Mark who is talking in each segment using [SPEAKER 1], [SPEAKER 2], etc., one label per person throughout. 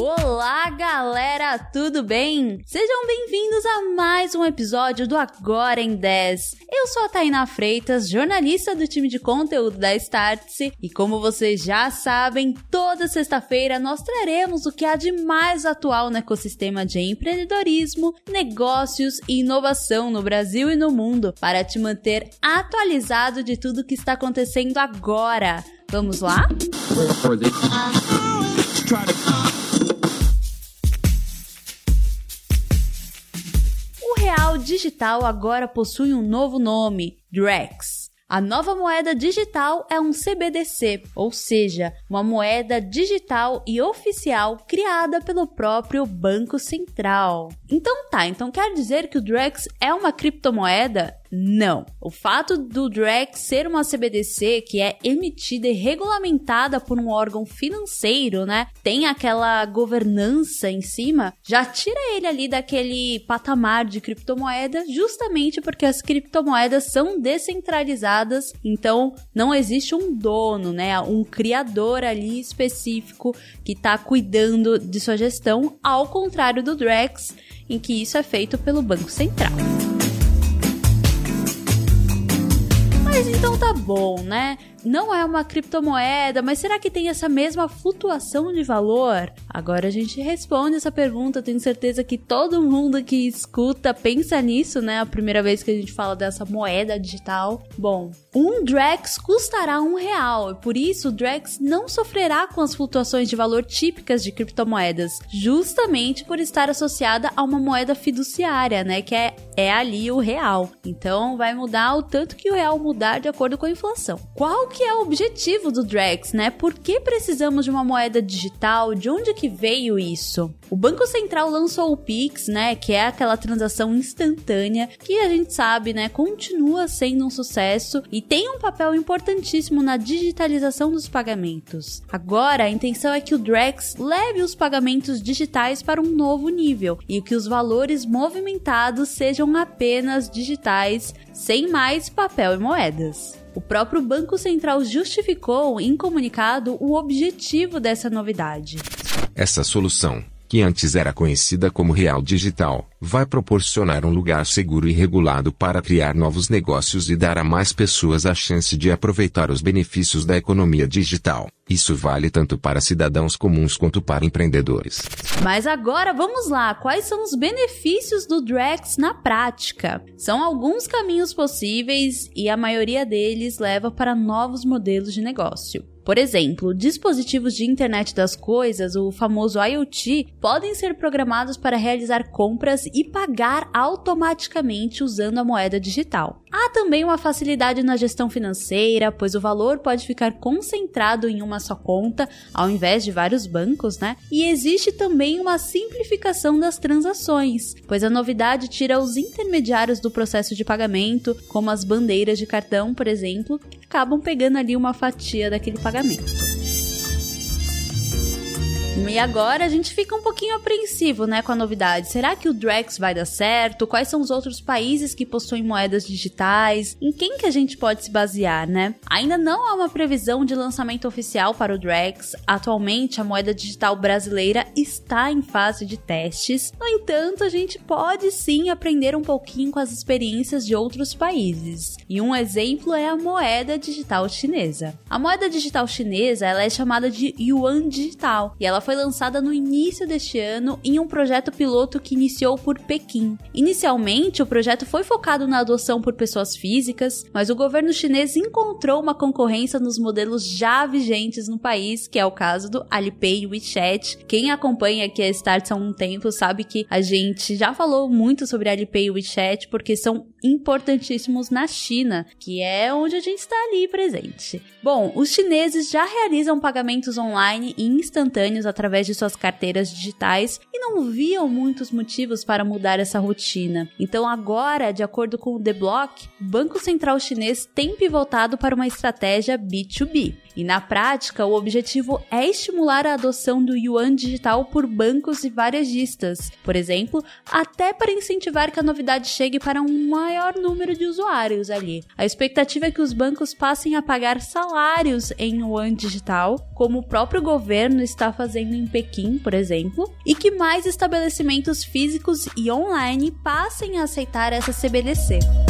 [SPEAKER 1] Olá, galera, tudo bem? Sejam bem-vindos a mais um episódio do Agora em 10. Eu sou a Tainá Freitas, jornalista do time de conteúdo da Startse, e como vocês já sabem, toda sexta-feira nós traremos o que há de mais atual no ecossistema de empreendedorismo, negócios e inovação no Brasil e no mundo, para te manter atualizado de tudo que está acontecendo agora. Vamos lá? Real digital agora possui um novo nome, Drex. A nova moeda digital é um CBDC, ou seja, uma moeda digital e oficial criada pelo próprio Banco Central. Então tá, então quer dizer que o Drex é uma criptomoeda? Não. O fato do Drex ser uma CBDC que é emitida e regulamentada por um órgão financeiro, né? Tem aquela governança em cima, já tira ele ali daquele patamar de criptomoeda, justamente porque as criptomoedas são descentralizadas, então não existe um dono, né? Um criador ali específico que está cuidando de sua gestão, ao contrário do Drex, em que isso é feito pelo Banco Central. Mas então tá bom, né? não é uma criptomoeda, mas será que tem essa mesma flutuação de valor? Agora a gente responde essa pergunta. Tenho certeza que todo mundo que escuta pensa nisso, né? A primeira vez que a gente fala dessa moeda digital. Bom, um Drex custará um real, e por isso o Drex não sofrerá com as flutuações de valor típicas de criptomoedas, justamente por estar associada a uma moeda fiduciária, né? Que é, é ali o real. Então vai mudar o tanto que o real mudar de acordo com a inflação. Qual que é o objetivo do Drex, né? Por que precisamos de uma moeda digital? De onde que veio isso? O Banco Central lançou o Pix, né, que é aquela transação instantânea que a gente sabe, né, continua sendo um sucesso e tem um papel importantíssimo na digitalização dos pagamentos. Agora, a intenção é que o Drex leve os pagamentos digitais para um novo nível e que os valores movimentados sejam apenas digitais, sem mais papel e moedas. O próprio Banco Central justificou em comunicado o objetivo dessa novidade.
[SPEAKER 2] Essa solução, que antes era conhecida como Real Digital, vai proporcionar um lugar seguro e regulado para criar novos negócios e dar a mais pessoas a chance de aproveitar os benefícios da economia digital. Isso vale tanto para cidadãos comuns quanto para empreendedores.
[SPEAKER 1] Mas agora vamos lá, quais são os benefícios do Drex na prática? São alguns caminhos possíveis e a maioria deles leva para novos modelos de negócio. Por exemplo, dispositivos de internet das coisas, o famoso IoT, podem ser programados para realizar compras e pagar automaticamente usando a moeda digital. Há também uma facilidade na gestão financeira, pois o valor pode ficar concentrado em uma só conta, ao invés de vários bancos, né? E existe também uma simplificação das transações, pois a novidade tira os intermediários do processo de pagamento, como as bandeiras de cartão, por exemplo, acabam pegando ali uma fatia daquele pagamento. E agora a gente fica um pouquinho apreensivo, né, com a novidade. Será que o Drex vai dar certo? Quais são os outros países que possuem moedas digitais? Em quem que a gente pode se basear, né? Ainda não há uma previsão de lançamento oficial para o Drex. Atualmente, a moeda digital brasileira está em fase de testes. No entanto, a gente pode sim aprender um pouquinho com as experiências de outros países. E um exemplo é a moeda digital chinesa. A moeda digital chinesa, ela é chamada de yuan digital e ela foi lançada no início deste ano em um projeto piloto que iniciou por Pequim. Inicialmente, o projeto foi focado na adoção por pessoas físicas, mas o governo chinês encontrou uma concorrência nos modelos já vigentes no país, que é o caso do Alipay e WeChat. Quem acompanha aqui a Starts há um tempo sabe que a gente já falou muito sobre Alipay e WeChat porque são importantíssimos na China, que é onde a gente está ali presente. Bom, os chineses já realizam pagamentos online e instantâneos através de suas carteiras digitais e não viam muitos motivos para mudar essa rotina. Então agora, de acordo com o The Block, o Banco Central Chinês tem pivotado para uma estratégia B2B. E na prática, o objetivo é estimular a adoção do yuan digital por bancos e varejistas, por exemplo, até para incentivar que a novidade chegue para um maior número de usuários ali. A expectativa é que os bancos passem a pagar salários em yuan digital, como o próprio governo está fazendo em Pequim, por exemplo, e que mais estabelecimentos físicos e online passem a aceitar essa CBDC.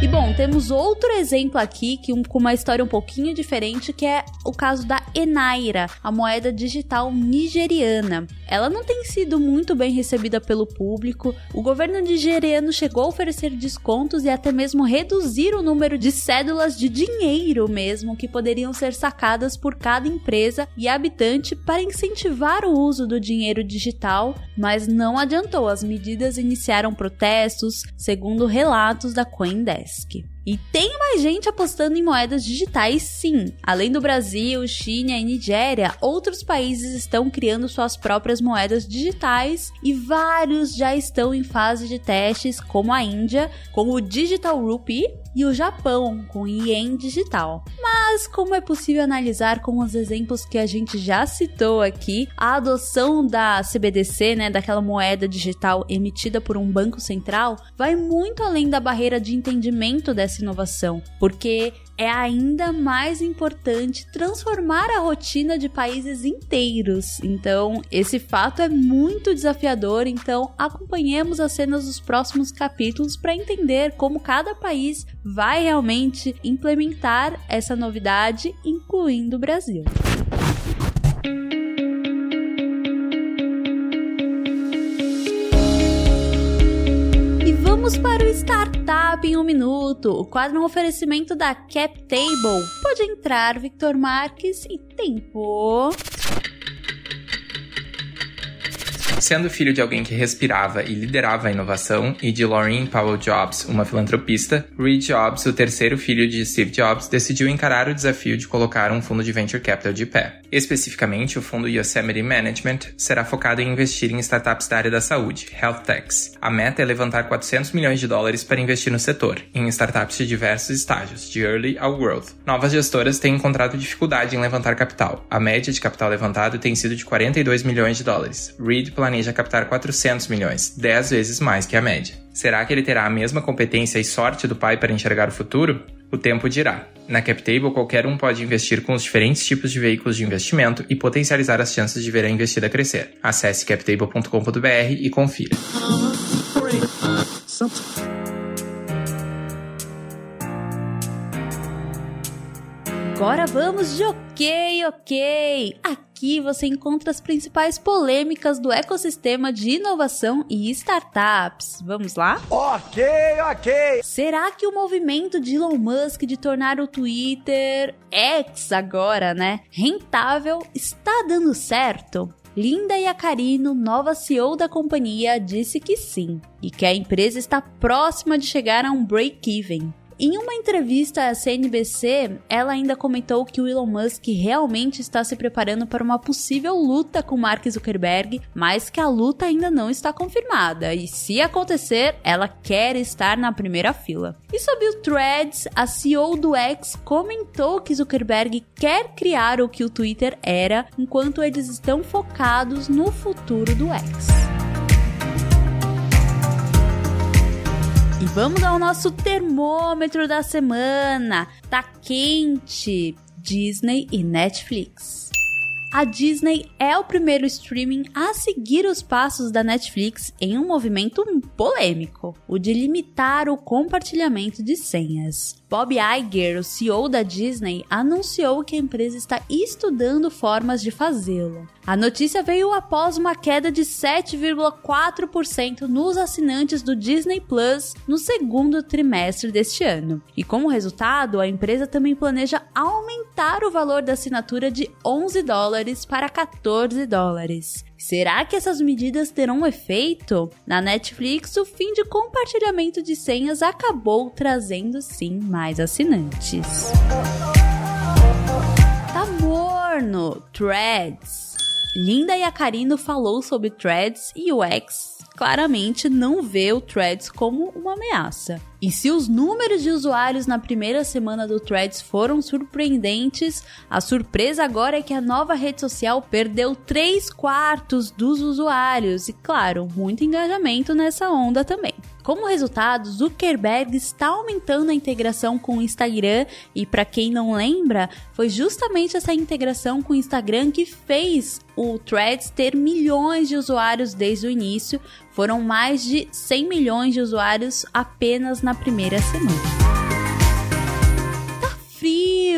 [SPEAKER 1] E bom, temos outro exemplo aqui que um, com uma história um pouquinho diferente, que é o caso da Enaira, a moeda digital nigeriana. Ela não tem sido muito bem recebida pelo público. O governo nigeriano chegou a oferecer descontos e até mesmo reduzir o número de cédulas de dinheiro mesmo que poderiam ser sacadas por cada empresa e habitante para incentivar o uso do dinheiro digital, mas não adiantou. As medidas iniciaram protestos, segundo relatos da CoinDesk. Sesc. E tem mais gente apostando em moedas digitais, sim. Além do Brasil, China e Nigéria, outros países estão criando suas próprias moedas digitais e vários já estão em fase de testes, como a Índia, com o Digital Rupee e o Japão, com Yen digital. Mas, como é possível analisar com os exemplos que a gente já citou aqui, a adoção da CBDC, né, daquela moeda digital emitida por um banco central, vai muito além da barreira de entendimento dessa inovação, porque é ainda mais importante transformar a rotina de países inteiros. Então, esse fato é muito desafiador, então acompanhemos as cenas dos próximos capítulos para entender como cada país vai realmente implementar essa novidade, incluindo o Brasil. Vamos para o Startup em um Minuto, o quadro um oferecimento da CapTable. Pode entrar, Victor Marques, e tempo.
[SPEAKER 3] Sendo filho de alguém que respirava e liderava a inovação, e de Laureen Powell Jobs, uma filantropista, Reed Jobs, o terceiro filho de Steve Jobs, decidiu encarar o desafio de colocar um fundo de venture capital de pé. Especificamente, o fundo Yosemite Management será focado em investir em startups da área da saúde, health techs. A meta é levantar 400 milhões de dólares para investir no setor, em startups de diversos estágios, de early ao growth. Novas gestoras têm encontrado dificuldade em levantar capital. A média de capital levantado tem sido de 42 milhões de dólares. Reed planeja captar 400 milhões, 10 vezes mais que a média. Será que ele terá a mesma competência e sorte do pai para enxergar o futuro? O tempo dirá. Na CapTable, qualquer um pode investir com os diferentes tipos de veículos de investimento e potencializar as chances de ver a investida crescer. Acesse captable.com.br e confira.
[SPEAKER 1] Agora vamos de ok, ok. Aqui você encontra as principais polêmicas do ecossistema de inovação e startups. Vamos lá?
[SPEAKER 4] Ok, ok.
[SPEAKER 1] Será que o movimento de Elon Musk de tornar o Twitter X agora, né, rentável está dando certo? Linda Yacarino, nova CEO da companhia, disse que sim e que a empresa está próxima de chegar a um break-even. Em uma entrevista à CNBC, ela ainda comentou que o Elon Musk realmente está se preparando para uma possível luta com Mark Zuckerberg, mas que a luta ainda não está confirmada. E se acontecer, ela quer estar na primeira fila. E sobre o Threads, a CEO do X comentou que Zuckerberg quer criar o que o Twitter era, enquanto eles estão focados no futuro do X. E vamos ao nosso termômetro da semana. Tá quente. Disney e Netflix. A Disney é o primeiro streaming a seguir os passos da Netflix em um movimento polêmico, o de limitar o compartilhamento de senhas. Bob Iger, o CEO da Disney, anunciou que a empresa está estudando formas de fazê-lo. A notícia veio após uma queda de 7,4% nos assinantes do Disney Plus no segundo trimestre deste ano. E como resultado, a empresa também planeja aumentar o valor da assinatura de 11 dólares para 14 dólares. Será que essas medidas terão efeito? Na Netflix, o fim de compartilhamento de senhas acabou trazendo sim mais assinantes. Tá morno, Threads. Linda Yacarino falou sobre Threads e o X claramente não vê o Threads como uma ameaça. E se os números de usuários na primeira semana do Threads foram surpreendentes, a surpresa agora é que a nova rede social perdeu 3 quartos dos usuários e, claro, muito engajamento nessa onda também. Como resultado, Zuckerberg está aumentando a integração com o Instagram e para quem não lembra, foi justamente essa integração com o Instagram que fez o Threads ter milhões de usuários desde o início. Foram mais de 100 milhões de usuários apenas na primeira semana.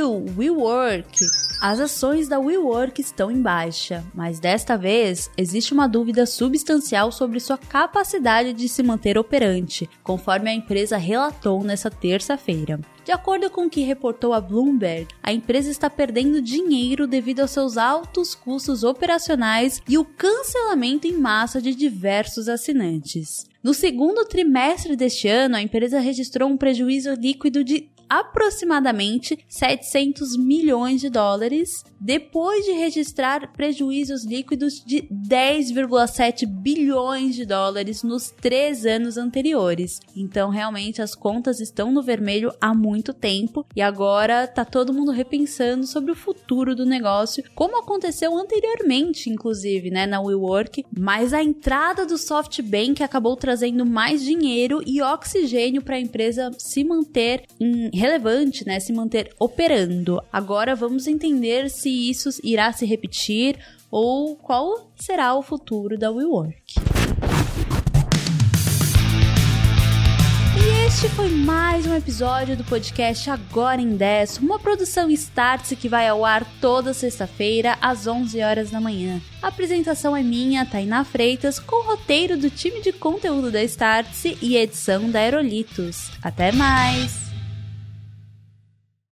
[SPEAKER 1] Frio, WeWork as ações da WeWork estão em baixa, mas desta vez existe uma dúvida substancial sobre sua capacidade de se manter operante, conforme a empresa relatou nesta terça-feira. De acordo com o que reportou a Bloomberg, a empresa está perdendo dinheiro devido aos seus altos custos operacionais e o cancelamento em massa de diversos assinantes. No segundo trimestre deste ano, a empresa registrou um prejuízo líquido de aproximadamente 700 milhões de dólares, depois de registrar prejuízos líquidos de 10,7 bilhões de dólares nos três anos anteriores. Então, realmente, as contas estão no vermelho há muito tempo e agora tá todo mundo repensando sobre o futuro do negócio, como aconteceu anteriormente, inclusive, né, na WeWork. Mas a entrada do SoftBank acabou trazendo mais dinheiro e oxigênio para a empresa se manter em relevante, né, se manter operando. Agora vamos entender se isso irá se repetir ou qual será o futuro da WeWork. E este foi mais um episódio do podcast Agora em 10, uma produção Startse que vai ao ar toda sexta-feira às 11 horas da manhã. A apresentação é minha, Tainá Freitas, com roteiro do time de conteúdo da Startse e edição da Aerolitos. Até mais!